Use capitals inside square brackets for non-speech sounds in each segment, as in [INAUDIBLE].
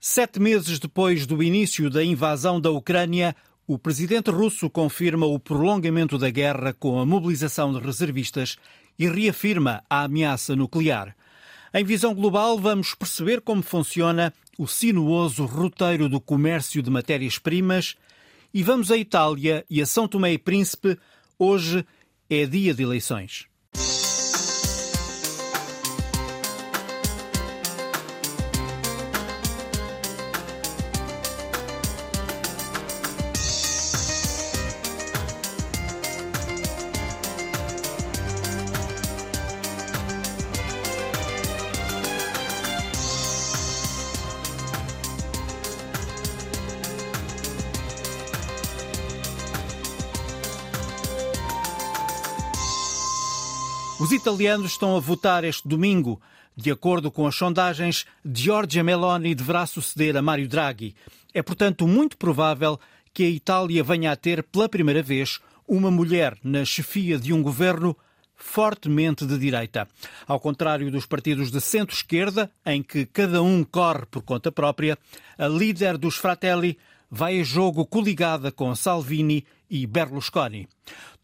Sete meses depois do início da invasão da Ucrânia, o presidente russo confirma o prolongamento da guerra com a mobilização de reservistas e reafirma a ameaça nuclear. Em visão global, vamos perceber como funciona o sinuoso roteiro do comércio de matérias-primas e vamos à Itália e a São Tomé e Príncipe. Hoje é dia de eleições. Italianos estão a votar este domingo. De acordo com as sondagens, Giorgia Meloni deverá suceder a Mário Draghi. É, portanto, muito provável que a Itália venha a ter, pela primeira vez, uma mulher na chefia de um governo fortemente de direita. Ao contrário dos partidos de centro-esquerda, em que cada um corre por conta própria, a líder dos Fratelli vai a jogo coligada com Salvini e Berlusconi.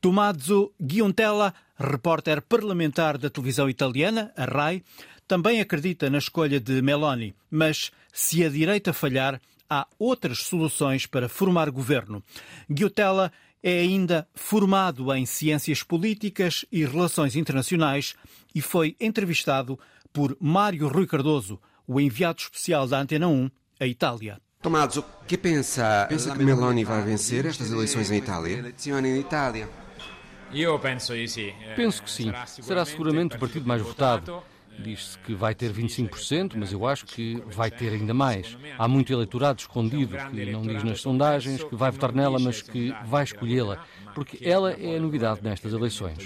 Tommaso Giuntella, repórter parlamentar da televisão italiana, a RAI, também acredita na escolha de Meloni, mas se a direita falhar, há outras soluções para formar governo. Giuntella é ainda formado em ciências políticas e relações internacionais e foi entrevistado por Mário Rui Cardoso, o enviado especial da Antena 1 à Itália. Tommaso, que pensa? Pensa que Meloni vai vencer estas eleições em Itália? Penso que sim. Será seguramente o partido mais votado. Diz-se que vai ter 25%, mas eu acho que vai ter ainda mais. Há muito eleitorado escondido que não diz nas sondagens que vai votar nela, mas que vai escolhê-la, porque ela é a novidade nestas eleições.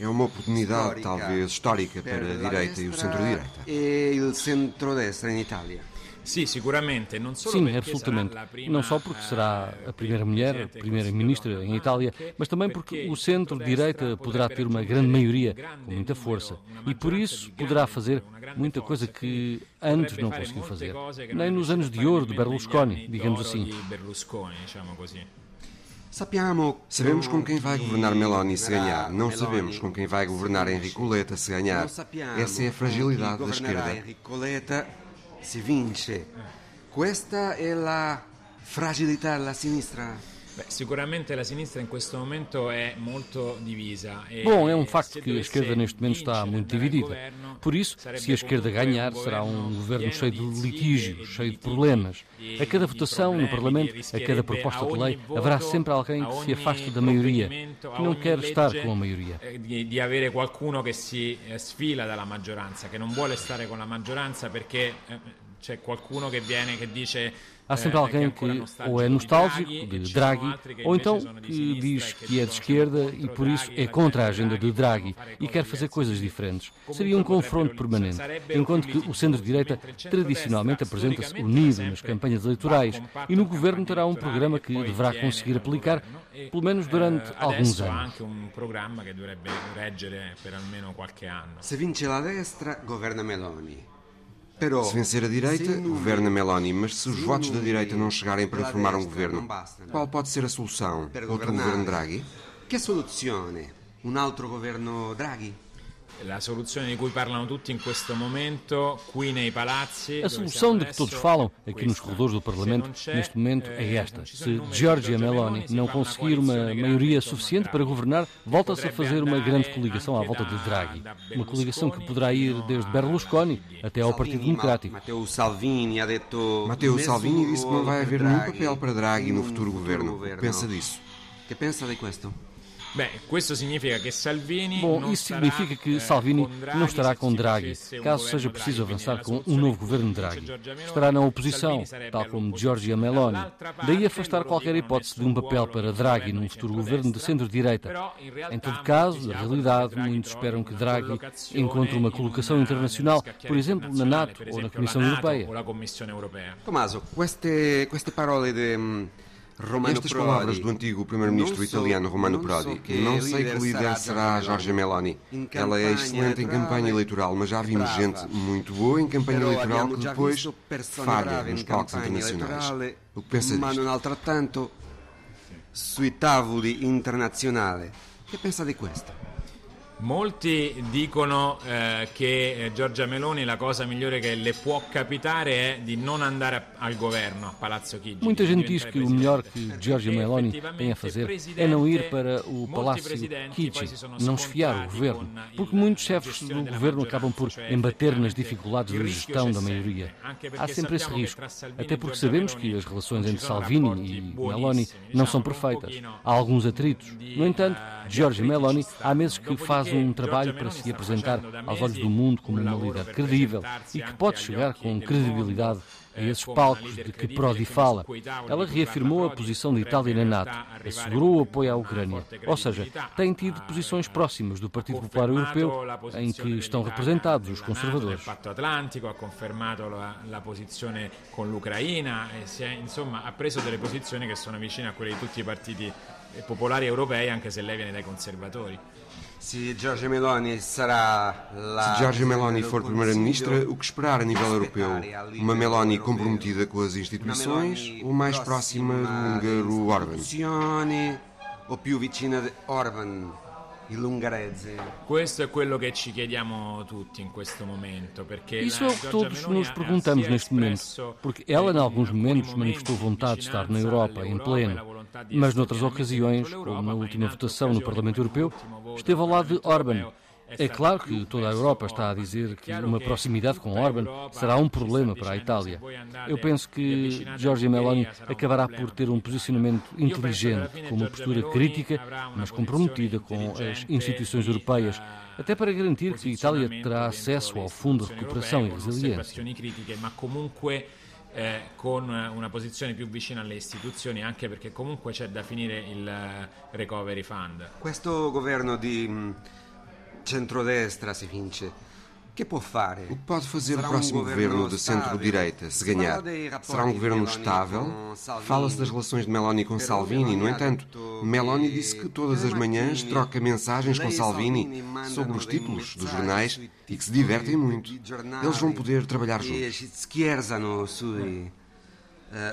É uma oportunidade, talvez, histórica para a direita e o centro-direita. E o centro-destra em Itália. Sim, absolutamente. Não só porque será a primeira mulher, a primeira-ministra em Itália, mas também porque o centro-direita poderá ter uma grande maioria, com muita força. E por isso poderá fazer muita coisa que antes não conseguiu fazer. Nem nos anos de ouro de Berlusconi, digamos assim. Sabemos com quem vai governar Meloni se ganhar. Não sabemos com quem vai governar Enrico Letta se ganhar. Essa é a fragilidade da esquerda si vince. Questa è la fragilità della sinistra. Beh, sicuramente la sinistra in questo momento è molto divisa. Bom, é um facto que a esquerda neste momento está muito dividida. Por isso, se a esquerda ganhar, será um governo cheio de litígios, cheio de problemas. A cada votação no Parlamento, a cada proposta de lei, haverá sempre alguém que se afaste da maioria, que não quer estar com a maioria. Di avere qualcuno che si eh, sfila dalla maggioranza, che non vuole stare con la maggioranza perché eh, c'è qualcuno che viene che dice Há sempre alguém que ou é nostálgico de Draghi, ou então que diz que é de esquerda e por isso é contra a agenda de Draghi e quer fazer coisas diferentes. Seria um confronto permanente, enquanto que o centro-direita tradicionalmente apresenta-se unido nas campanhas eleitorais e no governo terá um programa que deverá conseguir aplicar pelo menos durante alguns anos. Se vince la destra, governa Meloni. Se vencer a direita, governa Meloni, mas se os votos da direita não chegarem para formar um governo, qual pode ser a solução? Outro governo Draghi? Que soluzione? Um outro governo Draghi? A solução de cui parlano tutti in questo momento, qui nei palazzi. A solução de que todos falam aqui nos corredores do Parlamento neste momento é esta. Se Giorgia Meloni não conseguir uma maioria suficiente para governar, volta-se a fazer uma grande coligação à volta de Draghi. Uma coligação que poderá ir desde Berlusconi até ao Partido Democrático. Matteo Salvini, Matteo Salvini disse que não vai haver nenhum papel para Draghi no futuro governo. Pensa disso. Que pensa de questo? Bem, questo significa que Salvini Bom, isso significa que Salvini não estará com Draghi, caso seja preciso avançar com um novo governo Draghi. Estará na oposição, tal como Giorgia Meloni. Daí afastar qualquer hipótese de um papel para Draghi num futuro governo de centro-direita. Em todo caso, na realidade, muitos esperam que Draghi encontre uma colocação internacional, por exemplo, na NATO ou na Comissão Europeia. Tommaso, queste, queste parole de Estas palavras do antigo primeiro-ministro italiano Romano Prodi. Não sei que líder será Giorgia Meloni. Ela é excelente em campanha eleitoral, mas já vimos gente muito boa em campanha eleitoral que depois falha nos palcos internacionais. O que pensa disto? Ma non altrettanto sui tavoli internazionali. Che pensa di questo? Molti dicono eh, che eh, Giorgia Meloni la cosa migliore che le può capitare è di non andare a, al governo, a Palazzo Chigi. Muita gente diz que o melhor que Giorgia Meloni tem a fazer é não ir para o Palácio Chigi, não esfiar o governo, porque muitos chefes do governo acabam por embater nas dificuldades da gestão da maioria. Há sempre esse risco, até porque sabemos que as relações entre Salvini e Meloni não são perfeitas. Há alguns atritos. No entanto, Giorgia Meloni há meses que faz faz um trabalho para se apresentar aos olhos do mundo como uma líder credível e que pode chegar com credibilidade a esses palcos de que Prodi fala. Ela reafirmou a posição de Itália na NATO, assegurou o apoio à Ucrânia, ou seja, tem tido posições próximas do Partido Popular Europeu, em que estão representados os conservadores. Patto Atlantico ha confermato la, posizione con l'Ucraina insomma, ha preso delle posizioni che sono vicine a quelle di tutti i partiti popolari europei, anche se lei viene dai conservatori. Se Giorgia Meloni sarà la... Se Giorgia Meloni for Primeira-Ministra, o que esperar a nível europeu? Uma Meloni comprometida com as instituições ou mais próxima do húngaro Orban? Ou più vicina a Orban? Questo è quello che ci chiediamo tutti in questo momento, perché Isso é o que todos nos perguntamos neste momento, porque ela, em alguns momentos, manifestou vontade de estar na Europa em pleno, mas noutras ocasiões, como na última votação no Parlamento Europeu, esteve ao lado de Orban. É claro que toda a Europa está a dizer que uma proximidade com Orban será um problema para a Itália. Eu penso que Giorgia Meloni acabará por ter um posicionamento inteligente, com uma postura crítica, mas comprometida com as instituições europeias, até para garantir que a Itália terá acesso ao Fundo de Recuperação e Resiliência. Eh, con una posizione più vicina alle istituzioni, anche perché comunque c'è da finire il Recovery Fund. Questo governo di centrodestra se vince. O que pode fazer o próximo governo de centro-direita, se ganhar? Será um governo estável? Fala-se das relações de Meloni com Salvini. No entanto, Meloni disse que todas as manhãs troca mensagens com Salvini sobre os títulos dos jornais e que se divertem muito. Eles vão poder trabalhar juntos.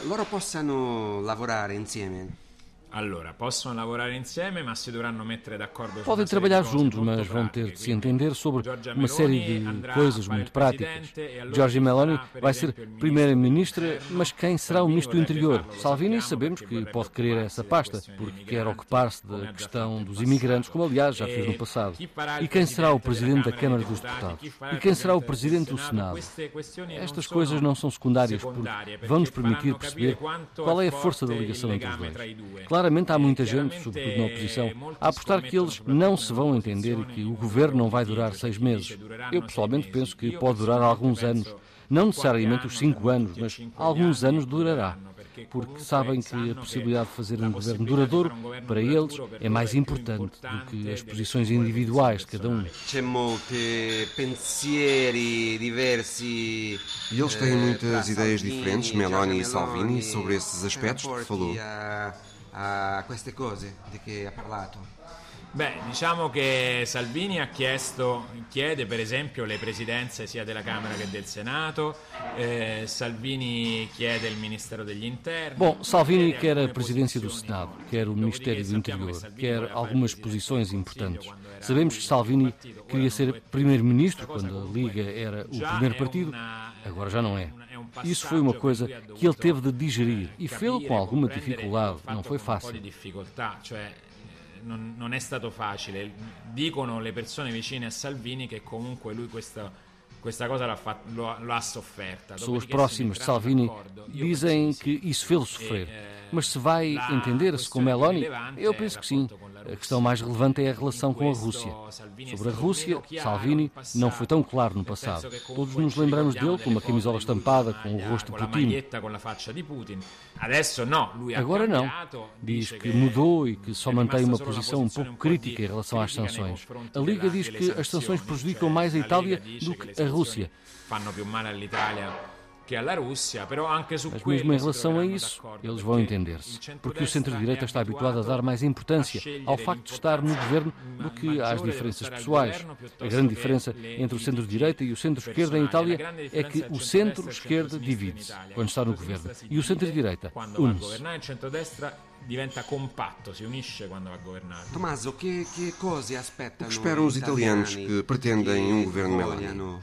Loro possano lavorare insieme. Allora, possono lavorare insieme, ma si dovranno mettere d'accordo Podem trabalhar juntos, mas vão ter de se entender sobre uma série de coisas muito práticas. Giorgia Meloni vai ser primeira-ministra, mas quem será o ministro do interior? Salvini sabemos que pode querer essa pasta, porque quer ocupar-se da questão dos imigrantes, como aliás já fez no passado. E quem será o presidente da Câmara dos Deputados? E quem será o presidente do Senado? Estas coisas não são secundárias, porque vão nos permitir perceber qual é a força da ligação entre os dois. Claro Claramente há muita gente, sobretudo na oposição, a apostar que eles não se vão entender e que o governo não vai durar seis meses. Eu pessoalmente penso que pode durar alguns anos. Não necessariamente os cinco anos, mas alguns anos durará porque sabem que a possibilidade de fazer um governo duradouro, para eles, é mais importante do que as posições individuais de cada um. E eles têm muitas ideias diferentes, Meloni e Salvini, sobre esses aspectos que falou a queste cose di cui ha parlato? Beh, diciamo che Salvini ha chiesto, chiede per esempio le presidenze sia della Camera che del Senato, eh, Salvini chiede il Ministero degli Interni. Bom, Salvini quer a presidência do Senado, quer o Ministério do Interior, quer algumas posições importantes. Sabemos que Salvini queria ser primeiro-ministro quando a Liga era o primeiro partido, agora já não é. Isso foi uma coisa que ele teve de digerir e fez-lo com alguma dificuldade, não foi fácil. Non, non, è stato facile. Dicono le persone vicine a Salvini che comunque lui questa, questa cosa l'ha, fatto, lo, lo ha sofferta. Pessoas próximas de Salvini dizem que isso fez-lo sofrer. Mas se vai entender-se com Meloni, eu penso que sim. A questão mais relevante é a relação com a Rússia. Sobre a Rússia, Salvini não foi tão claro no passado. Todos nos lembramos dele com uma camisola estampada com o rosto de Putin. Agora não. Diz que mudou e que só mantém uma posição um pouco crítica em relação às sanções. A Liga diz que as sanções prejudicam mais a Itália do que a Rússia. Fanno più male all'Italia Mas mesmo em relação a isso, eles vão entender-se, porque o centro-direita está habituado a dar mais importância ao facto de estar no governo do que às diferenças pessoais. A grande diferença entre o centro-direita e o centro-esquerda em Itália é que o centro-esquerda divide-se quando está no governo e o centro-direita une-se diventa compatto, si unisce quando va a governare. Tommaso, che, che cose aspettano? O que esperam os italianos que pretendem um governo Meloni?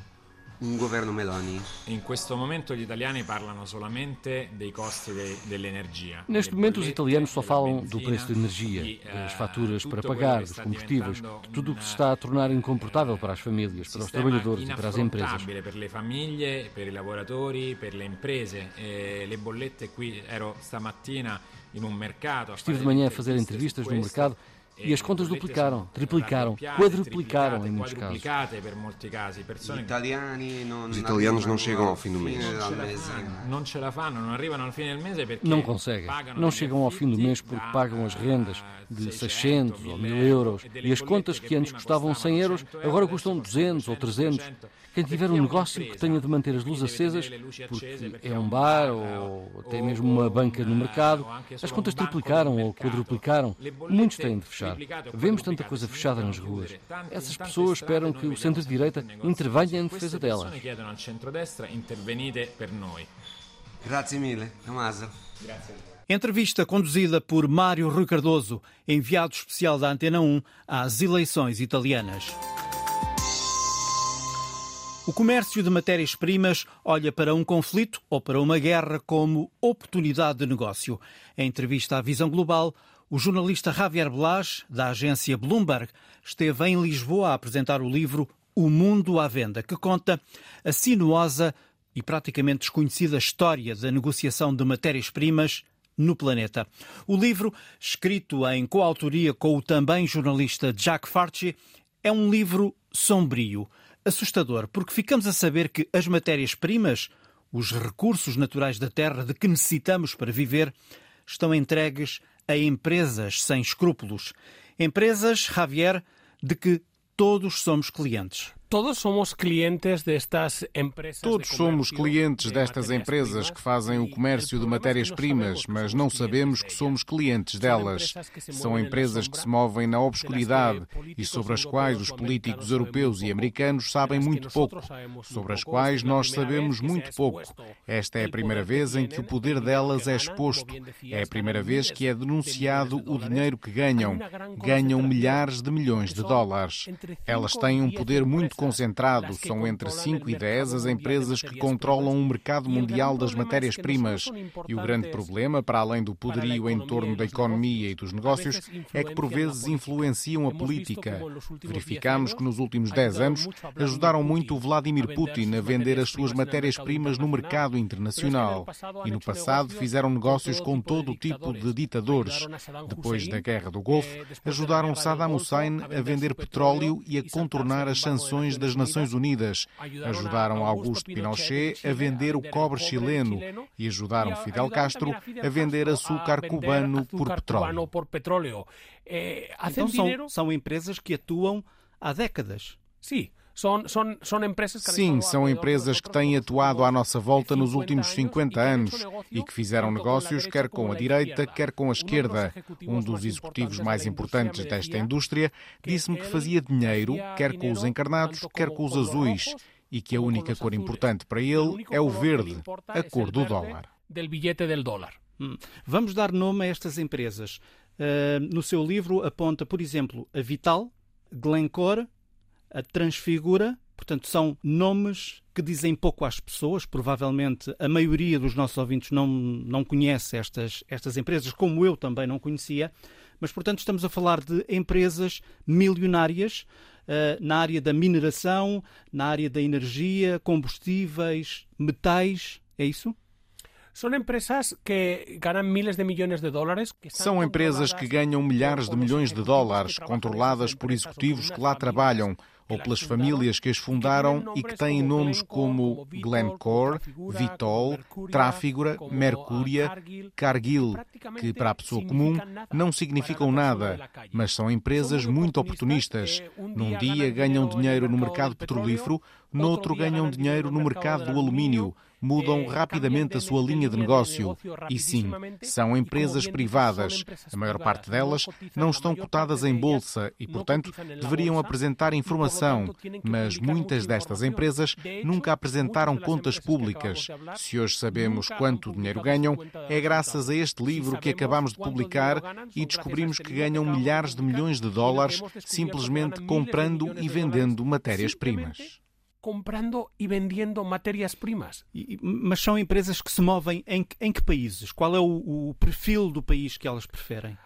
Un governo Meloni? In questo momento gli italiani parlano solamente dei costi de, dell'energia. Neste momento os italianos só falam do preço da energia, das faturas para pagar, dos combustíveis, de tudo o que se está a tornar incomportável para as famílias, para os trabalhadores e para as empresas. Per le famiglie, per i lavoratori, per le imprese. E le bollette qui ero stamattina in un mercato. Estive de manhã a fazer entrevistas no mercado e as contas duplicaram, triplicaram, quadruplicaram em muitos casos. Os italianos não chegam ao fim do mês. Não conseguem. Não chegam ao fim do mês porque pagam as rendas de 600 ou 1000 euros e as contas que antes custavam 100 euros agora custam 200 ou 300. Quem tiver um negócio que tenha de manter as luzes acesas, porque é um bar ou até mesmo uma banca no mercado, as contas triplicaram ou quadruplicaram. Muitos têm de fechar. Vemos tanta coisa fechada nas ruas. Essas pessoas esperam que o centro-direita intervenha em defesa delas. Grazie mille, Tommaso. Entrevista conduzida por Mário Rui Cardoso, enviado especial da Antena 1 às eleições italianas. O comércio de matérias-primas olha para um conflito ou para uma guerra como oportunidade de negócio. Em entrevista à Visão Global, o jornalista Javier Blas, da agência Bloomberg, esteve em Lisboa a apresentar o livro O Mundo à Venda, que conta a sinuosa e praticamente desconhecida história da negociação de matérias-primas no planeta. O livro, escrito em coautoria com o também jornalista Jack Farchi, é um livro sombrio assustador, porque ficamos a saber que as matérias-primas, os recursos naturais da Terra de que necessitamos para viver, estão entregues a empresas sem escrúpulos. Empresas, Javier, de que todos somos clientes. Todos somos clientes destas empresas. Todos somos clientes destas empresas que fazem o comércio de matérias-primas, mas não sabemos que somos clientes delas. São empresas que se movem na obscuridade e sobre as quais os políticos europeus e americanos sabem muito pouco, sobre as quais nós sabemos muito pouco. Esta é a primeira vez em que o poder delas é exposto. É a primeira vez que é denunciado o dinheiro que ganham. Ganham milhares de milhões de dólares. Elas têm um poder muito concentrado. São entre 5 e 10 as empresas que controlam o mercado mundial das matérias-primas. E o grande problema, para além do poderio em torno da economia e dos negócios, é que por vezes influenciam a política. Verificamos que nos últimos 10 anos ajudaram muito o Vladimir Putin a vender as suas matérias-primas no mercado internacional. E no passado fizeram negócios com todo o tipo de ditadores. Depois da Guerra do Golfo, ajudaram Saddam Hussein a vender petróleo e a contornar as sanções das Nações Unidas. Ajudaram Augusto Pinochet a vender o cobre chileno e ajudaram Fidel Castro a vender açúcar cubano por petróleo. Eh, então são, são empresas que atuam há décadas. Sim. São, são, são empresas que Sim, são empresas que têm atuado à nossa volta nos últimos 50 anos e que fizeram negócios quer com a direita, quer com a esquerda. Um dos executivos mais importantes desta indústria disse-me que fazia dinheiro quer com os encarnados, quer com os azuis e que a única cor importante para ele é o verde, a cor do dólar. Hum. Vamos dar nome a estas empresas. Uh, no seu livro aponta, por exemplo, a Vital, Glencore, a Transfigura. Portanto, são nomes que dizem pouco às pessoas. Provavelmente a maioria dos nossos ouvintes não, não conhece estas, estas empresas, como eu também não conhecia. Mas, portanto, estamos a falar de empresas milionárias uh, na área da mineração, na área da energia, combustíveis, metais. É isso? São empresas que ganham milhares de milhões de dólares. São empresas que ganham milhares de milhões de dólares, controladas por executivos que lá trabalham ou pelas famílias que as fundaram e que têm nomes como Glencore, Vitol, Tráfigura, Mercúria, Cargill, que para a pessoa comum não significam nada, mas são empresas muito oportunistas. Num dia ganham dinheiro no mercado petrolífero, noutro ganham dinheiro no mercado do alumínio, mudam rapidamente a sua linha de negócio. E sim, são empresas privadas. A maior parte delas não estão cotadas em bolsa e, portanto, deveriam apresentar informação. Mas muitas destas empresas nunca apresentaram contas públicas. Se hoje sabemos quanto dinheiro ganham, é graças a este livro que acabamos de publicar e descobrimos que ganham milhares de milhões de dólares simplesmente comprando e vendendo matérias-primas comprando e vendendo matérias-primas. Mas são empresas que se movem em, em que países? Qual é o, o perfil do país que elas preferem?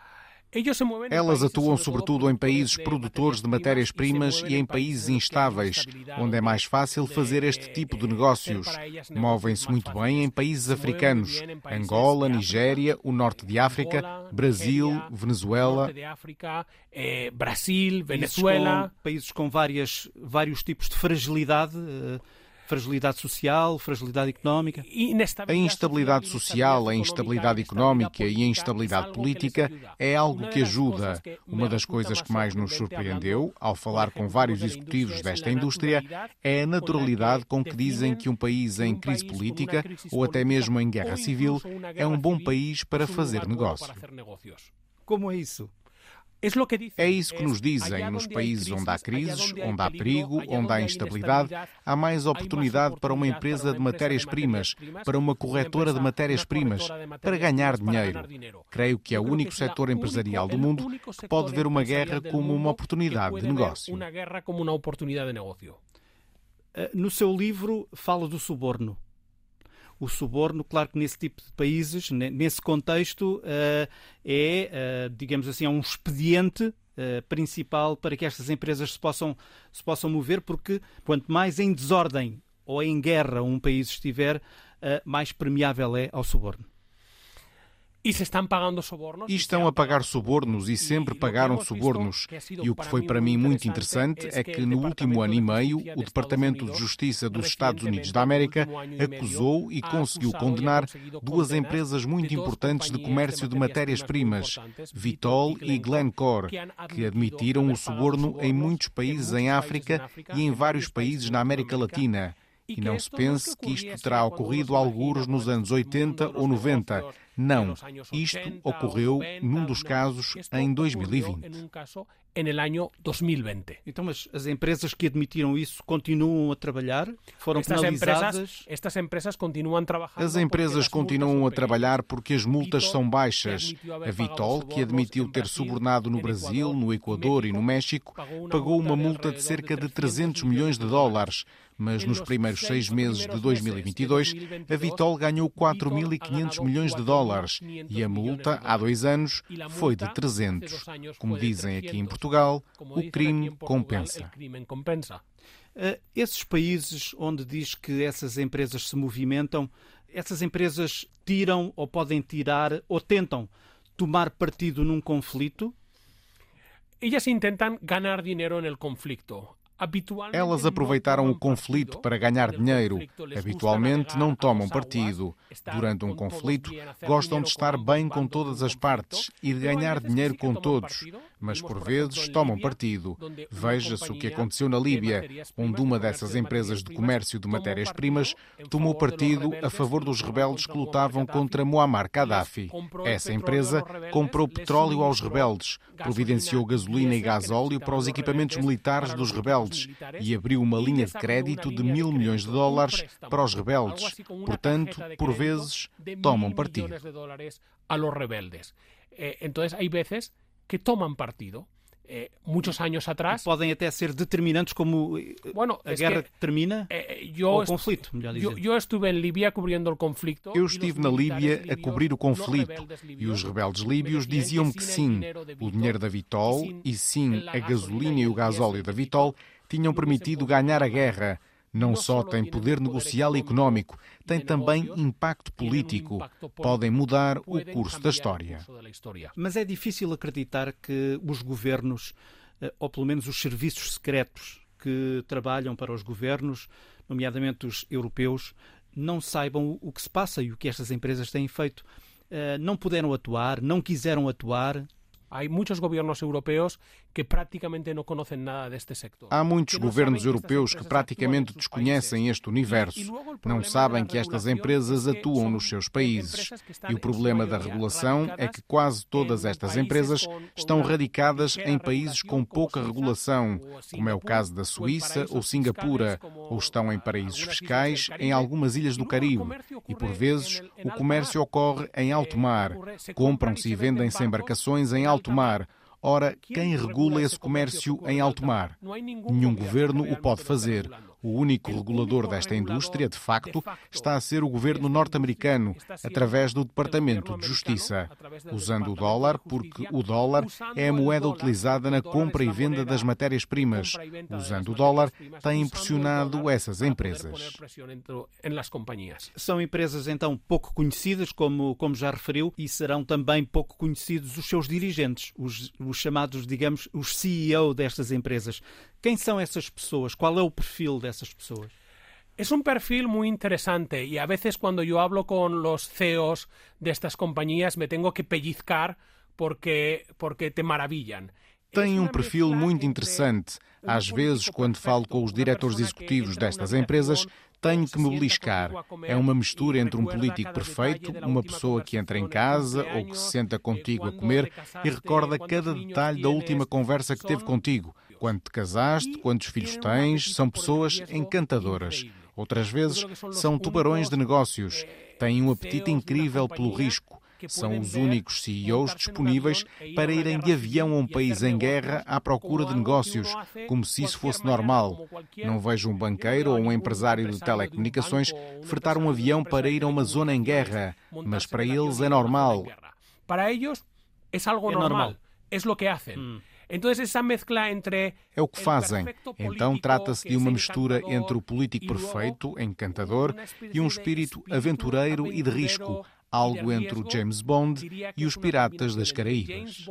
Elas atuam sobretudo em países produtores de matérias-primas e em países instáveis, onde é mais fácil fazer este tipo de negócios. Movem-se muito bem em países africanos, Angola, Nigéria, o norte de África, Brasil, Venezuela. Brasil, Venezuela. Países com várias, vários tipos de fragilidade eh, fragilidade social, fragilidade económica? A instabilidade social, a instabilidade económica e a instabilidade política é algo que ajuda. Uma das coisas que mais nos surpreendeu, ao falar com vários executivos desta indústria, é a naturalidade com que dizem que um país em crise política ou até mesmo em guerra civil é um bom país para fazer negócio. Como é isso? É isso que nos dizem. Nos países onde há crises, onde há perigo, onde há instabilidade, há mais oportunidade para uma empresa de matérias-primas, para uma corretora de matérias-primas, para ganhar dinheiro. Creio que é o único setor empresarial do mundo que pode ver uma guerra como uma oportunidade de negócio. Eh, no seu livro, fala do suborno o suborno, claro que nesse tipo de países, nesse contexto, eh, é, eh, digamos assim, é um expediente eh, principal para que estas empresas se possam, se possam mover, porque quanto mais em desordem ou em guerra um país estiver, mais permeável é ao suborno. E estão pagando subornos. E estão a pagar subornos e sempre pagaram subornos. E o que foi para mim muito interessante é que no último ano e meio o Departamento de Justiça dos Estados Unidos da América acusou e conseguiu condenar duas empresas muito importantes de comércio de matérias-primas, Vitol e Glencore, que admitiram o suborno em muitos países em África e em vários países na América Latina. E não se pense que isto terá ocorrido alguns nos anos 80 ou 90. Não, isto ocorreu num dos casos em 2020. Então, mas as empresas que admitiram isso continuam a trabalhar? Foram estas penalizadas? Empresas, estas empresas continuam trabalhando. As empresas continuam a trabalhar porque as multas são baixas. A Vitol, que admitiu ter subornado no Brasil, no Equador e no México, pagou uma multa de cerca de 300 milhões de dólares mas nos primeiros seis meses de 2022, a Vitol ganhou 4.500 milhões de dólares e a multa, há dois anos, foi de 300. Como dizem aqui em Portugal, o crime compensa. Uh, esses países onde diz que essas empresas se movimentam, essas empresas tiram ou podem tirar ou tentam tomar partido num conflito? Elas tentam ganhar dinheiro no conflito. Elas aproveitaram o conflito para ganhar dinheiro. Habitualmente não tomam partido. Durante um conflito, gostam de estar bem com todas as partes e de ganhar dinheiro com todos, mas por vezes tomam partido. Veja-se o que aconteceu na Líbia, onde uma dessas empresas de comércio de matérias-primas tomou partido a favor dos rebeldes que lutavam contra Muammar Gaddafi. Essa empresa comprou petróleo aos rebeldes, providenciou gasolina e gasóleo para os equipamentos militares dos rebeldes e abriu uma linha de crédito de mil milhões de dólares para os rebeldes. Portanto, por vezes, tomam partido. A los rebeldes. Eh, entonces, hay veces que toman partido. Eh, muitos anos atrás. Podem até ser determinantes como eh, bueno, a guerra que, termina eh, eu ou o conflito, melhor dizer. Eu, eu estive em Líbia cobrindo o conflito. Eu estive na Líbia a cobrir o conflito e os rebeldes líbios diziam-me que sim, o dinheiro da Vitol e sim a gasolina e o gasóleo da Vitol tinham permitido ganhar a guerra não só têm poder negocial e económico, têm também impacto político. Podem mudar o curso da história. Mas é difícil acreditar que os governos, eh, ou pelo menos os serviços secretos que trabalham para os governos, nomeadamente os europeus, não saibam o que se passa e o que estas empresas têm feito. Eh, não puderam atuar, não quiseram atuar, Há muitos governos europeus que praticamente não conhecem nada deste sector. Há muitos governos europeus que praticamente desconhecem este universo. Não sabem que estas empresas atuam nos seus países. E o problema da regulação é que quase todas estas empresas estão radicadas em países com pouca regulação, como é o caso da Suíça ou Singapura, ou estão em paraísos fiscais em algumas ilhas do Caribe. E por vezes o comércio ocorre em alto mar. Compram-se e vendem-se embarcações em alto mar. Ora, quem regula esse comércio em alto mar? Nenhum governo o pode fazer. O único regulador desta indústria, de facto, está a ser o governo norte-americano, através do Departamento de Justiça, usando o dólar, porque o dólar é a moeda utilizada na compra e venda das matérias-primas. Usando o dólar, tem impressionado essas empresas. São empresas, então, pouco conhecidas, como, como já referiu, e serão também pouco conhecidos os seus dirigentes, os, os chamados, digamos, os CEO destas empresas. Quem são essas pessoas? Qual é o perfil dessas pessoas? Es un perfil muy interesante y a veces cuando yo hablo con los CEOs de estas compañías me tengo que pellizcar porque, porque te maravillan. Tem um perfil muito interessante. Às vezes, quando falo com os diretores executivos destas empresas, tenho que me beliscar. É uma mistura entre um político perfeito, uma pessoa que entra em casa ou que se senta contigo a comer e recorda cada detalhe da última conversa que teve contigo. Quando te casaste, quantos filhos tens, são pessoas encantadoras. Outras vezes são tubarões de negócios. Têm um apetite incrível pelo risco. São os únicos CEOs disponíveis para irem de avião a um país em guerra à procura de negócios, como se isso fosse normal. Não vejo um banqueiro ou um empresário de telecomunicações fretar um avião para ir a uma zona em guerra, mas para eles é normal. Para eles é algo normal. É o que fazem. É o que fazem. Então trata-se de uma mistura entre o político perfeito, encantador, e um espírito aventureiro e de risco, algo entre o James Bond e os Piratas das Caraíbas.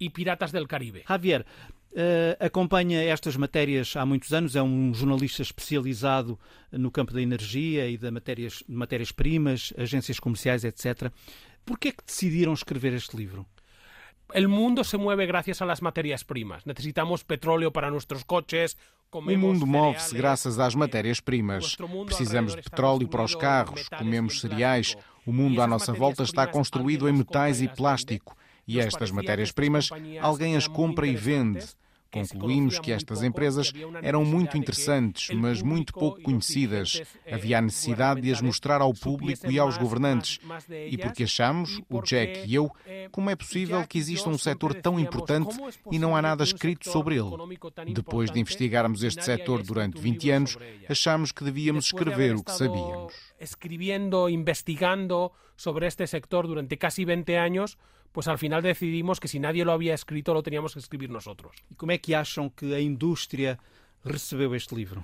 E Piratas del Caribe. Javier, Uh, acompanha estas matérias há muitos anos, é um jornalista especializado no campo da energia e de matérias-primas, matérias agências comerciais, etc. Por que é que decidiram escrever este livro? El mundo se mueve gracias a las materias primas. Necesitamos petróleo para nuestros coches. O mundo move-se graças às matérias-primas. Precisamos de petróleo para os carros, comemos cereais. O mundo à nossa volta está construído em metais e plástico. E estas matérias-primas, alguém as compra e vende. Concluímos que estas empresas eram muito interessantes, mas muito pouco conhecidas. Havia a necessidade de as mostrar ao público e aos governantes. E porque achamos, o Jack e eu, como é possível que exista um setor tão importante e não há nada escrito sobre ele? Depois de investigarmos este setor durante 20 anos, achamos que devíamos escrever o que sabíamos. Escrevendo, investigando sobre este sector durante casi 20 anos, pues al final decidimos que si nadie lo había escrito lo teníamos que escribir nosotros. E como é que acham que a indústria recebeu este livro?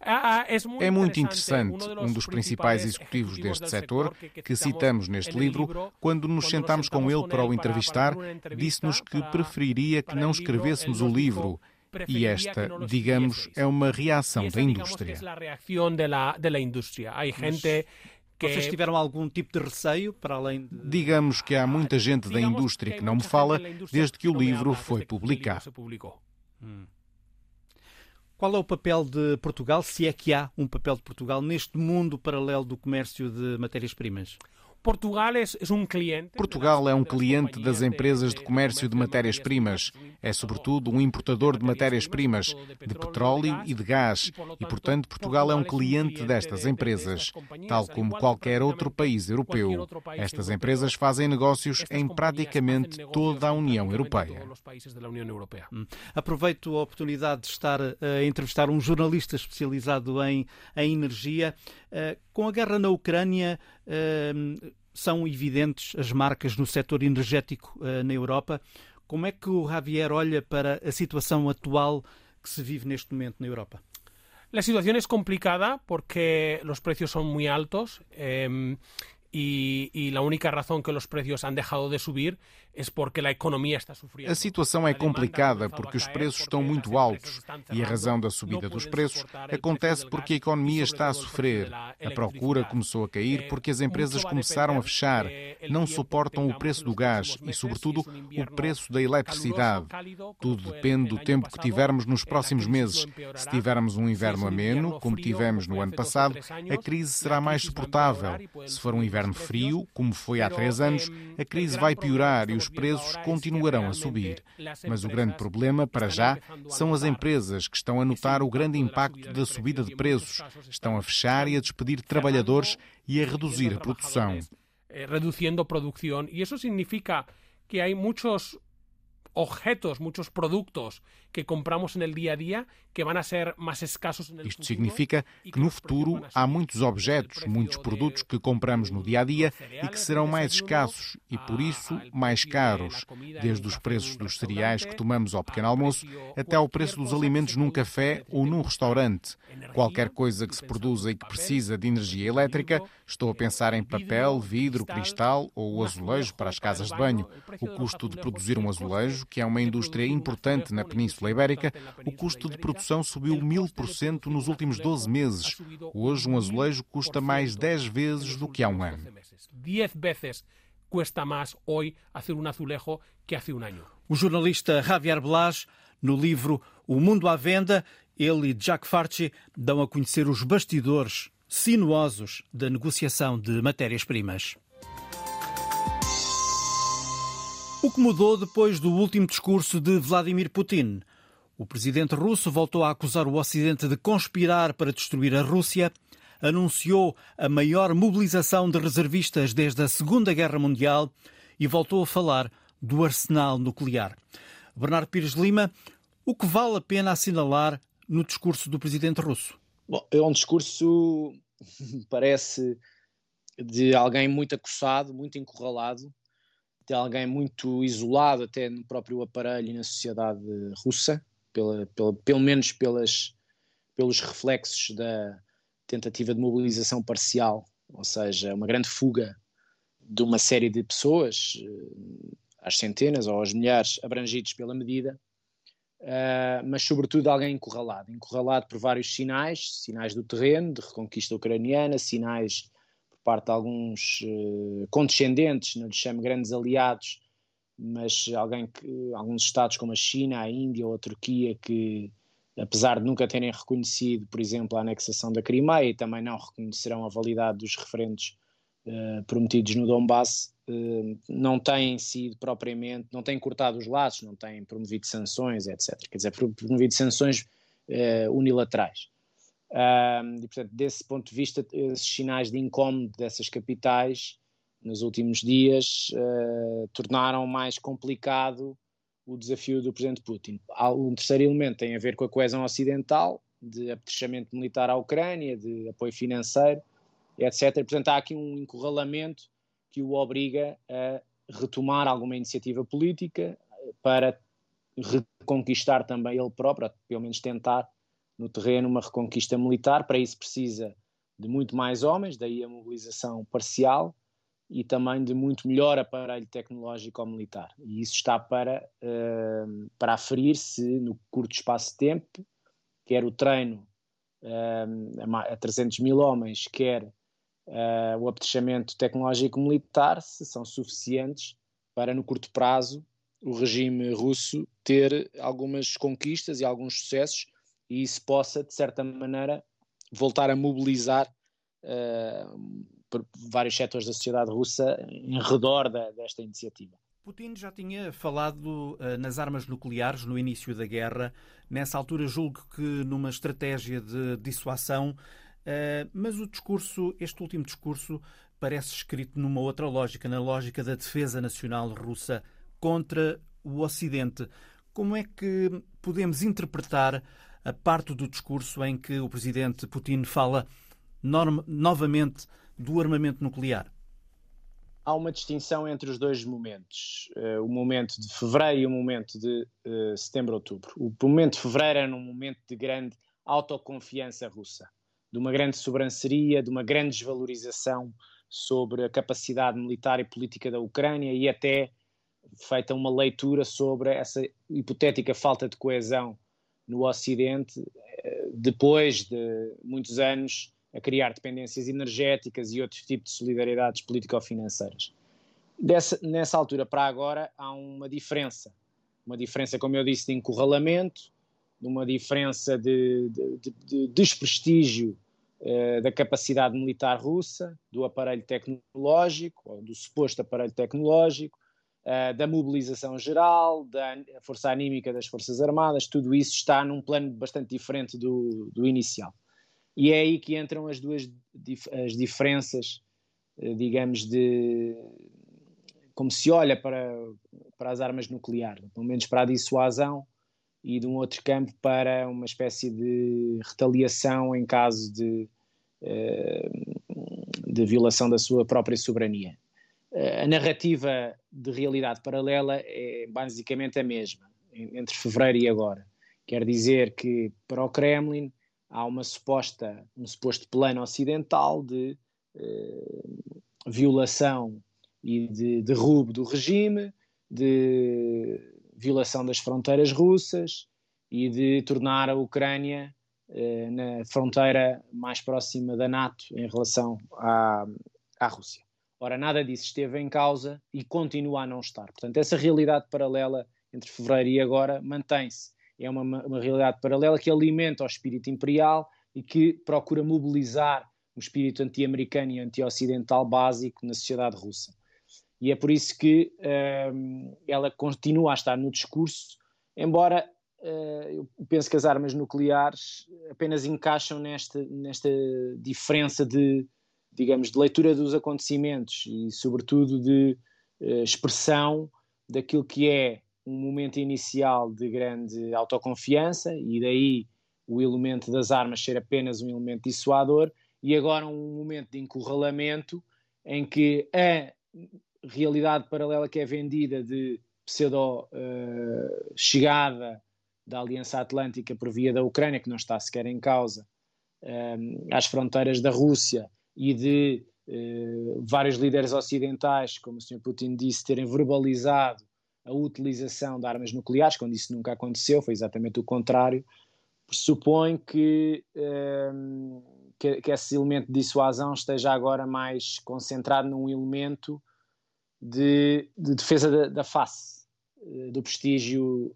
Ah, ah, é muito interessante. Um dos principais executivos deste setor, que citamos neste livro, quando nos sentámos com ele para o entrevistar, disse-nos que preferiria que não escrevêssemos o livro. E esta, digamos, é uma reação da indústria. Vocês tiveram algum tipo de receio para além de... Digamos que há muita gente da indústria que não me fala desde que o livro foi publicado. Hum. Qual é o papel de Portugal, se é que há um papel de Portugal neste mundo paralelo do comércio de matérias-primas? Portugal é um cliente. Portugal é um cliente das empresas de comércio de matérias-primas. É, sobretudo, um importador de matérias-primas, de petróleo e de gás. E, portanto, Portugal é um cliente destas empresas, tal como qualquer outro país europeu. Estas empresas fazem negócios em praticamente toda a União Europeia. Hum. Aproveito a oportunidade de estar a entrevistar um jornalista especializado em, em energia. Uh, com a guerra na Ucrânia, uh, são evidentes as marcas no setor energético uh, na Europa. Como é que o Javier olha para a situação atual que se vive neste momento na Europa? A situação é complicada porque os preços são muito altos. Eh, y, la única razón que los precios han dejado de subir A situação é complicada porque os preços estão muito altos e a razão da subida dos preços acontece porque a economia está a sofrer. A procura começou a cair porque as empresas começaram a fechar, não suportam o preço do gás e, sobretudo, o preço da eletricidade. Tudo depende do tempo que tivermos nos próximos meses. Se tivermos um inverno ameno, como tivemos no ano passado, a crise será mais suportável. Se for um inverno frio, como foi há três anos, a crise vai piorar e os preços continuarão a subir. Mas o grande problema, para já, são as empresas que estão a notar o grande impacto da subida de preços, estão a fechar e a despedir trabalhadores e a reduzir a produção. Eh, reduzindo a produção. E isso significa que há muitos objetos, muitos produtos que compramos no dia a dia que vão ser mais escassos no Isto significa que no futuro há muitos objetos, muitos produtos que compramos no dia a dia e que serão mais escassos e por isso mais caros, desde os preços dos cereais que tomamos ao pequeno almoço até ao preço dos alimentos num café ou num restaurante. Qualquer coisa que se produza e que precisa de energia elétrica, estou a pensar em papel, vidro, cristal ou azulejo para as casas de banho. O custo de produzir um azulejo, que é uma indústria importante na Península Península Ibérica, o custo de produção subiu mil por cento nos últimos 12 meses. Hoje, um azulejo custa mais 10 vezes do que há um ano. 10 vezes custa mais hoje fazer um azulejo que há um ano. O jornalista Javier Blas, no livro O Mundo à Venda, ele e Jack Farci dão a conhecer os bastidores sinuosos da negociação de matérias-primas. O que mudou depois do último discurso de Vladimir Putin? O presidente russo voltou a acusar o Ocidente de conspirar para destruir a Rússia, anunciou a maior mobilização de reservistas desde a Segunda Guerra Mundial e voltou a falar do arsenal nuclear. Bernardo Pires Lima, o que vale a pena assinalar no discurso do presidente russo? Bom, é um discurso, [LAUGHS] parece, de alguém muito acossado, muito encurralado, de alguém muito isolado até no próprio aparelho e na sociedade russa pela, pela, pelo menos pelas, pelos reflexos da tentativa de mobilização parcial, ou seja, uma grande fuga de uma série de pessoas, eh, às centenas ou às milhares, abrangidos pela medida, uh, mas sobretudo alguém encurralado. Encurralado por vários sinais sinais do terreno, de reconquista ucraniana, sinais por parte de alguns uh, condescendentes, não lhes chamo grandes aliados, mas alguém que alguns estados como a China, a Índia ou a Turquia que apesar de nunca terem reconhecido, por exemplo, a anexação da Crimeia também não reconhecerão a validade dos referendos uh, prometidos no Donbass, uh, não têm sido propriamente, não têm cortado os laços, não têm promovido sanções, etc. Quer dizer, promovido sanções uh, unilaterais. e, portanto, desse ponto de vista, esses sinais de incómodo dessas capitais nos últimos dias uh, tornaram mais complicado o desafio do presidente Putin. Um terceiro elemento tem a ver com a coesão ocidental, de apetrechamento militar à Ucrânia, de apoio financeiro, etc. Portanto, há aqui um encurralamento que o obriga a retomar alguma iniciativa política para reconquistar também ele próprio, pelo menos tentar no terreno uma reconquista militar. Para isso precisa de muito mais homens, daí a mobilização parcial e também de muito melhor aparelho tecnológico militar. E isso está para, uh, para aferir-se no curto espaço de tempo, quer o treino uh, a 300 mil homens, quer uh, o apetrechamento tecnológico militar, se são suficientes para, no curto prazo, o regime russo ter algumas conquistas e alguns sucessos e isso possa, de certa maneira, voltar a mobilizar por vários setores da sociedade russa em redor da, desta iniciativa. Putin já tinha falado uh, nas armas nucleares no início da guerra. Nessa altura, julgo que numa estratégia de dissuasão, uh, mas o discurso, este último discurso, parece escrito numa outra lógica, na lógica da defesa nacional russa contra o Ocidente. Como é que podemos interpretar a parte do discurso em que o presidente Putin fala novamente do armamento nuclear? Há uma distinção entre os dois momentos, uh, o momento de fevereiro e o momento de uh, setembro-outubro. O momento de fevereiro era um momento de grande autoconfiança russa, de uma grande sobranceria, de uma grande desvalorização sobre a capacidade militar e política da Ucrânia e até feita uma leitura sobre essa hipotética falta de coesão no Ocidente, eh, depois de muitos anos a criar dependências energéticas e outros tipos de solidariedades político-financeiras. nessa altura para agora há uma diferença. Uma diferença, como eu disse, de encurralamento, uma diferença de, de, de, de desprestígio eh, da capacidade militar russa, do aparelho tecnológico, ou do suposto aparelho tecnológico, uh, da mobilização geral, da força anímica das Forças Armadas, tudo isso está num plano bastante diferente do, do inicial. E é aí que entram as duas dif as diferenças, uh, digamos, de como se olha para, para as armas nucleares, pelo menos para a dissuasão, e de um outro campo para uma espécie de retaliação em caso de, de violação da sua própria soberania. Eh, a narrativa de realidade paralela é basicamente a mesma entre fevereiro e agora. Quer dizer que para o Kremlin há uma suposta, um suposto plano ocidental de eh, violação e de derrubo do regime, de violação das fronteiras russas e de tornar a Ucrânia eh, na fronteira mais próxima da NATO em relação à, à Rússia. Ora, nada disso esteve em causa e continua a não estar. Portanto, essa realidade paralela entre fevereiro e agora mantém-se. É uma, uma realidade paralela que alimenta o espírito imperial e que procura mobilizar um espírito anti-americano e anti-ocidental básico na sociedade russa. E é por isso que um, ela continua a estar no discurso, embora uh, eu penso que as armas nucleares apenas encaixam nesta, nesta diferença de digamos, de leitura dos acontecimentos e, sobretudo, de uh, expressão daquilo que é um momento inicial de grande autoconfiança e daí o elemento das armas ser apenas um elemento dissuador e agora um momento de encurralamento em que a realidade paralela que é vendida de pseudo uh, chegada da Aliança Atlântica por via da Ucrânia, que não está sequer em causa, um, eh, às fronteiras da Rússia e de eh, vários líderes ocidentais, como o Sr. Putin disse, terem verbalizado a utilização de armas nucleares, quando isso nunca aconteceu, foi exatamente o contrário, pressupõe que, eh, que, que, esse elemento de dissuasão esteja agora mais concentrado num elemento de, de defesa da, da face, eh, do prestígio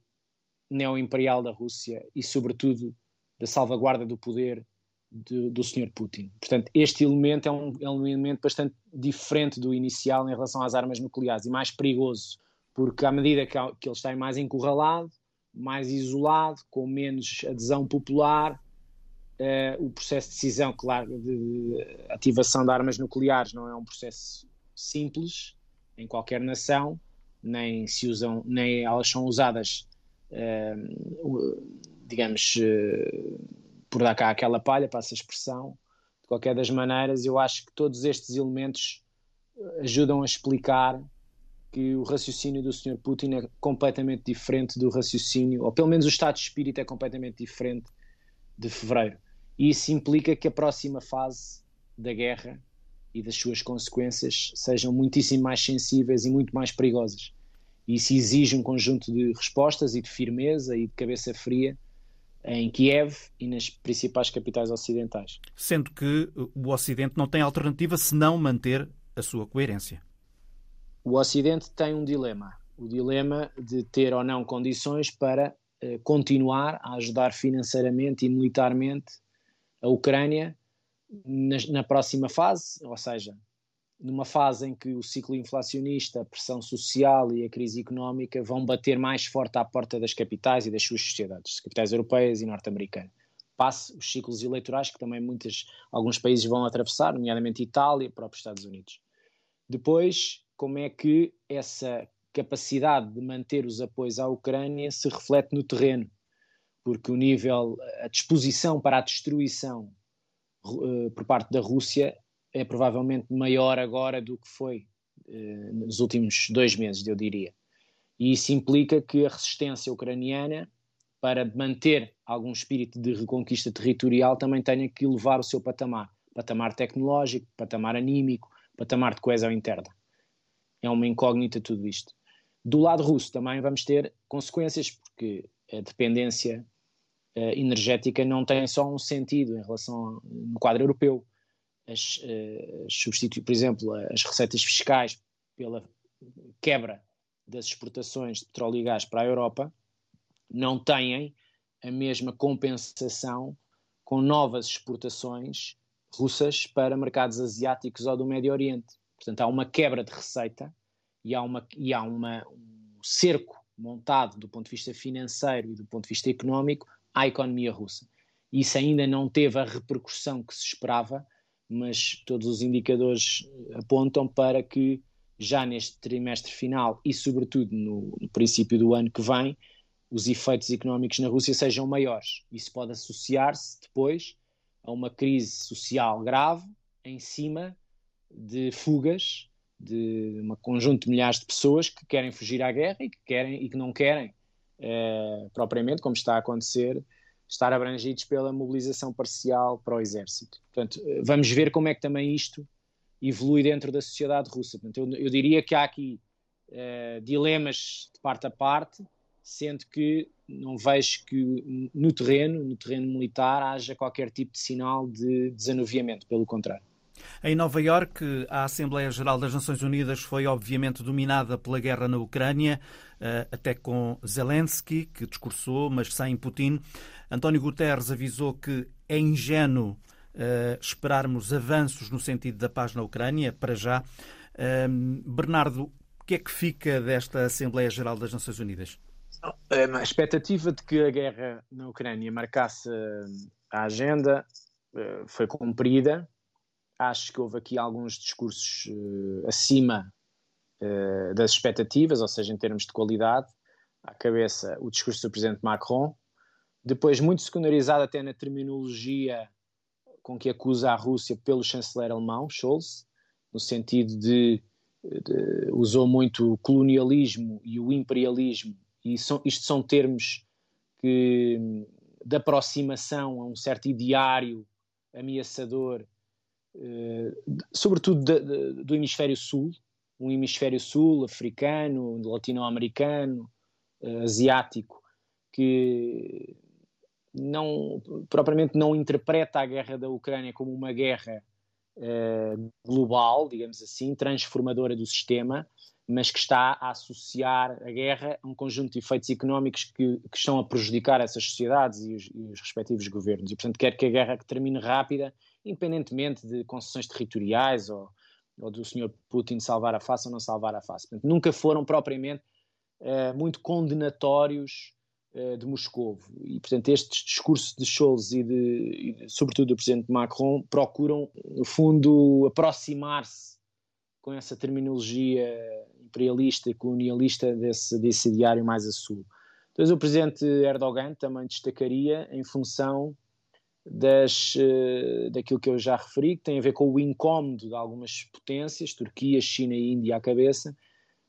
neo-imperial da Rússia e, sobretudo, da salvaguarda do poder do, do Sr. Putin. Portanto, este elemento é um, é um elemento bastante diferente do inicial em relação às armas nucleares e mais perigoso, porque à medida que, que ele está mais encurralado, mais isolado, com menos adesão popular, uh, o processo de decisão, claro, de ativação de armas nucleares não é um processo simples em qualquer nação, nem se usam, nem elas são usadas, uh, digamos, uh, por dar cá aquela palha, para essa expressão. De qualquer das maneiras, eu acho que todos estes elementos ajudam a explicar que o raciocínio do Sr. Putin é completamente diferente do raciocínio, ou pelo menos o estado de espírito é completamente diferente de fevereiro. E isso implica que a próxima fase da guerra e das suas consequências sejam muitíssimo mais sensíveis e muito mais perigosas. E isso exige um conjunto de respostas e de firmeza e de cabeça fria em Kiev e nas principais capitais ocidentais. Sendo que o Ocidente não tem alternativa senão manter a sua coerência. O Ocidente tem um dilema: o dilema de ter ou não condições para eh, continuar a ajudar financeiramente e militarmente a Ucrânia na, na próxima fase, ou seja, numa fase em que o ciclo inflacionista, a pressão social e a crise económica vão bater mais forte à porta das capitais e das suas sociedades, capitais europeias e norte-americanas. Passe os ciclos eleitorais que também muitas, alguns países vão atravessar, nomeadamente Itália e próprios Estados Unidos. Depois, como é que essa capacidade de manter os apoios à Ucrânia se reflete no terreno? Porque o nível, a disposição para a destruição uh, por parte da Rússia é provavelmente maior agora do que foi eh, nos últimos dois meses, eu diria. E isso implica que a resistência ucraniana, para manter algum espírito de reconquista territorial, também tenha que elevar o seu patamar patamar tecnológico, patamar anímico, patamar de coesão interna. É uma incógnita tudo isto. Do lado russo também vamos ter consequências, porque a dependência uh, energética não tem só um sentido em relação no quadro europeu. As, uh, substitui, por exemplo, as receitas fiscais pela quebra das exportações de petróleo e gás para a Europa não têm a mesma compensação com novas exportações russas para mercados asiáticos ou do Médio Oriente. Portanto, há uma quebra de receita e há, uma, e há uma, um cerco montado do ponto de vista financeiro e do ponto de vista económico à economia russa. Isso ainda não teve a repercussão que se esperava, mas todos os indicadores apontam para que já neste trimestre final e, sobretudo, no, no princípio do ano que vem, os efeitos económicos na Rússia sejam maiores. Isso pode associar-se depois a uma crise social grave em cima de fugas de um conjunto de milhares de pessoas que querem fugir à guerra e que querem e que não querem eh, propriamente, como está a acontecer, estar abrangidos pela mobilização parcial para o exército. Portanto, eh, vamos ver como é que também isto evolui dentro da sociedade russa. Portanto, eu, eu diria que há aqui eh, dilemas de parte a parte, sendo que não vejo que no terreno, no terreno militar, haja qualquer tipo de sinal de desanuviamento, pelo contrário. Em Nova Iorque, a Assembleia Geral das Nações Unidas foi obviamente dominada pela guerra na Ucrânia, eh, até com Zelensky, que discursou, mas sem Putin. António Guterres avisou que é ingênuo uh, esperarmos avanços no sentido da paz na Ucrânia, para já. Uh, Bernardo, o que é que fica desta Assembleia Geral das Nações Unidas? A expectativa de que a guerra na Ucrânia marcasse a agenda eh, foi cumprida. Acho que houve aqui alguns discursos eh, acima eh, das expectativas, ou seja, em termos de qualidade. À cabeça, o discurso do presidente Macron. Depois, muito secundarizado até na terminologia com que acusa a Rússia pelo chanceler alemão, Scholz, no sentido de, de usou muito o colonialismo e o imperialismo e são, isto são termos que, de aproximação a um certo ideário ameaçador, sobretudo de, de, do hemisfério sul, um hemisfério sul, africano, latino-americano, eh, asiático, que não propriamente não interpreta a guerra da Ucrânia como uma guerra eh, global, digamos assim, transformadora do sistema, mas que está a associar a guerra a um conjunto de efeitos económicos que, que estão a prejudicar essas sociedades e os, e os, respectivos governos. E, portanto, quer que a guerra termine rápida, independentemente de concessões territoriais ou, ou do Sr. Putin salvar a face ou não salvar a face. Portanto, nunca foram propriamente uh, muito condenatórios uh, de Moscou. E, portanto, estes discursos de Scholz e, de, e, sobretudo, do Presidente Macron procuram, no fundo, aproximar-se com essa terminologia imperialista e colonialista desse, desse diário mais a sul. Depois o presidente Erdogan também destacaria em função das, uh, daquilo que eu já referi, que tem a ver com o incómodo de algumas potências, Turquia, China e Índia à cabeça,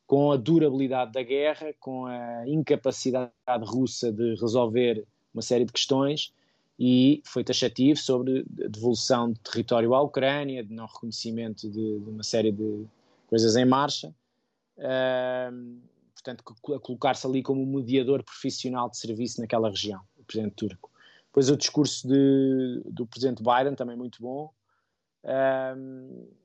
com a durabilidade da guerra, com a incapacidade russa de resolver uma série de questões e foi taxativo sobre a devolução de território à Ucrânia, de não reconhecimento de, de uma série de coisas em marcha portanto, a colocar-se ali como mediador profissional de serviço naquela região, o presidente turco. Depois o discurso de, do presidente Biden, também muito bom,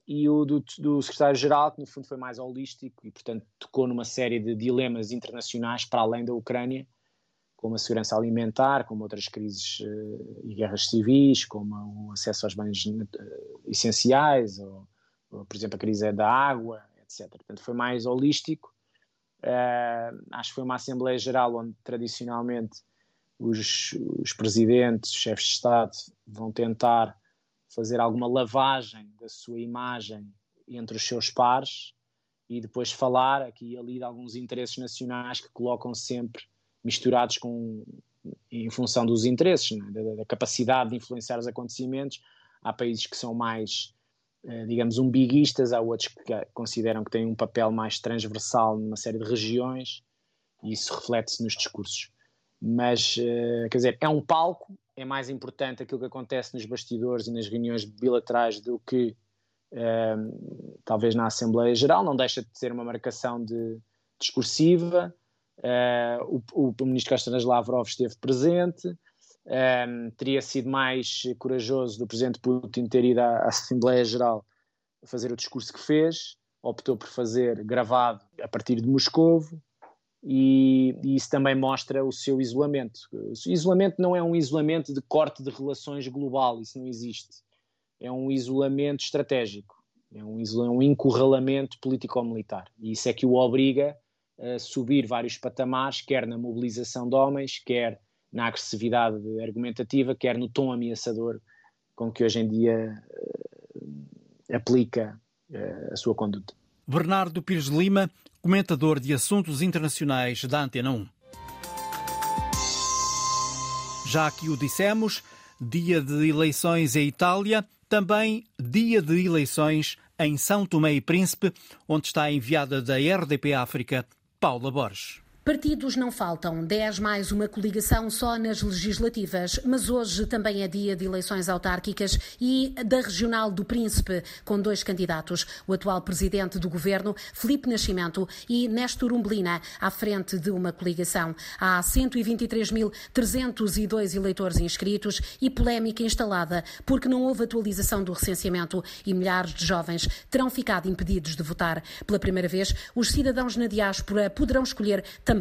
e o do, do secretário-geral, que no fundo foi mais holístico e, portanto, tocou numa série de dilemas internacionais para além da Ucrânia, como a segurança alimentar, como outras crises uh, e guerras civis, como o acesso aos bens uh, essenciais, ou, ou, por exemplo, a crise da água, etc. Portanto, foi mais holístico. Uh, acho que foi uma Assembleia Geral onde tradicionalmente os, os presidentes, os chefes de Estado vão tentar fazer alguma lavagem da sua imagem entre os seus pares e depois falar aqui e ali de alguns interesses nacionais que colocam sempre misturados com em função dos interesses, né? da, da, capacidade de influenciar os acontecimentos. Há países que são mais eh, digamos, umbiguistas, há outros que consideram que têm um papel mais transversal numa série de regiões e isso reflete-se nos discursos. Mas, eh, quer dizer, é um palco, é mais importante aquilo que acontece nos bastidores e nas reuniões bilaterais do que talvez na Assembleia Geral, não deixa de ser uma marcação de, discursiva. Uh, o, o, ministro Castanas Lavrov esteve presente. Um, teria sido mais corajoso do presidente Putin ter ido à, à Assembleia Geral fazer o discurso que fez. Optou por fazer gravado a partir de Moscovo. E, e, isso também mostra o seu isolamento. O isolamento não é um isolamento de corte de relações global, isso não existe. É um isolamento estratégico, é um, é um encurralamento político-militar. E isso é que o obriga a subir vários patamares, quer na mobilização de homens, quer na agressividade argumentativa, quer no tom ameaçador com que hoje em dia uh, aplica uh, a sua conduta. Bernardo Pires de Lima, comentador de assuntos internacionais da Antena 1. Já que o dissemos, dia de eleições em Itália, também dia de eleições em São Tomé e Príncipe, onde está a enviada da RDP África, Paula Borges. Partidos não faltam, 10 mais uma coligação só nas legislativas, mas hoje também é dia de eleições autárquicas e da Regional do Príncipe, com dois candidatos, o atual presidente do governo, Felipe Nascimento, e Néstor Umbelina, à frente de uma coligação. Há 123.302 eleitores inscritos e polémica instalada, porque não houve atualização do recenseamento e milhares de jovens terão ficado impedidos de votar. Pela primeira vez, os cidadãos na diáspora poderão escolher também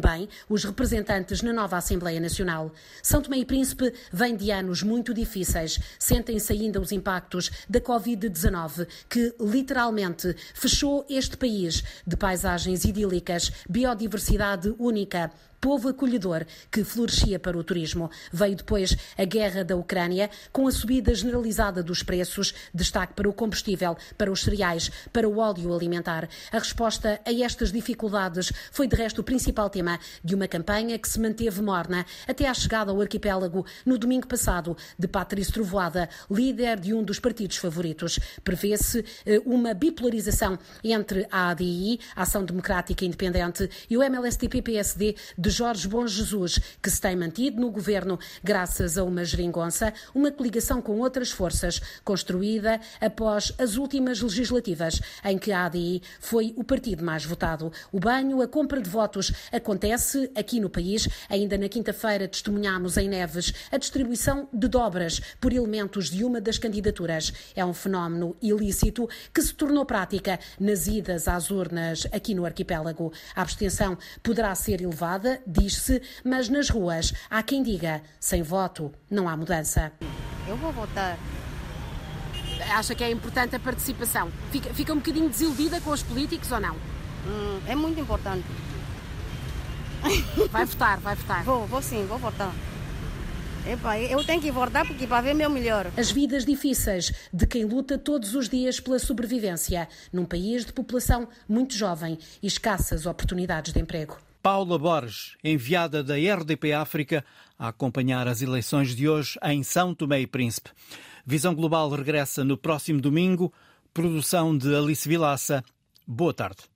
os representantes na nova Assembleia Nacional. São Tomé e Príncipe vem de anos muito difíceis. Sentem-se ainda os impactos da Covid-19, que literalmente fechou este país de paisagens idílicas, biodiversidade única povo acolhedor que florescia para o turismo. Veio depois a guerra da Ucrânia, com a subida generalizada dos preços, destaque para o combustível, para os cereais, para o óleo alimentar. A resposta a estas dificuldades foi, de resto, o principal tema de uma campanha que se manteve morna até à chegada ao arquipélago no domingo passado de Patrício Trovoada, líder de um dos partidos favoritos. Prevê-se eh, uma bipolarização entre a ADI, a Ação Democrática Independente, e o MLSTP-PSD de Jorge Bom Jesus, que se tem mantido no governo graças a uma geringonça, uma coligação com outras forças, construída após as últimas legislativas, em que a ADI foi o partido mais votado. O banho, a compra de votos, acontece aqui no país. Ainda na quinta-feira testemunhámos em Neves a distribuição de dobras por elementos de uma das candidaturas. É um fenómeno ilícito que se tornou prática nas idas às urnas aqui no arquipélago. A abstenção poderá ser elevada, diz-se, mas nas ruas há quem diga: sem voto não há mudança. Eu vou votar. Acha que é importante a participação? Fica, fica um bocadinho desiludida com os políticos ou não? Hum, é muito importante. Vai votar, vai votar. Vou, vou sim, vou votar. Epa, eu tenho que votar porque para ver meu melhor. As vidas difíceis de quem luta todos os dias pela sobrevivência num país de população muito jovem e escassas oportunidades de emprego. Paula Borges, enviada da RDP África, a acompanhar as eleições de hoje em São Tomé e Príncipe. Visão Global regressa no próximo domingo. Produção de Alice Vilaça. Boa tarde.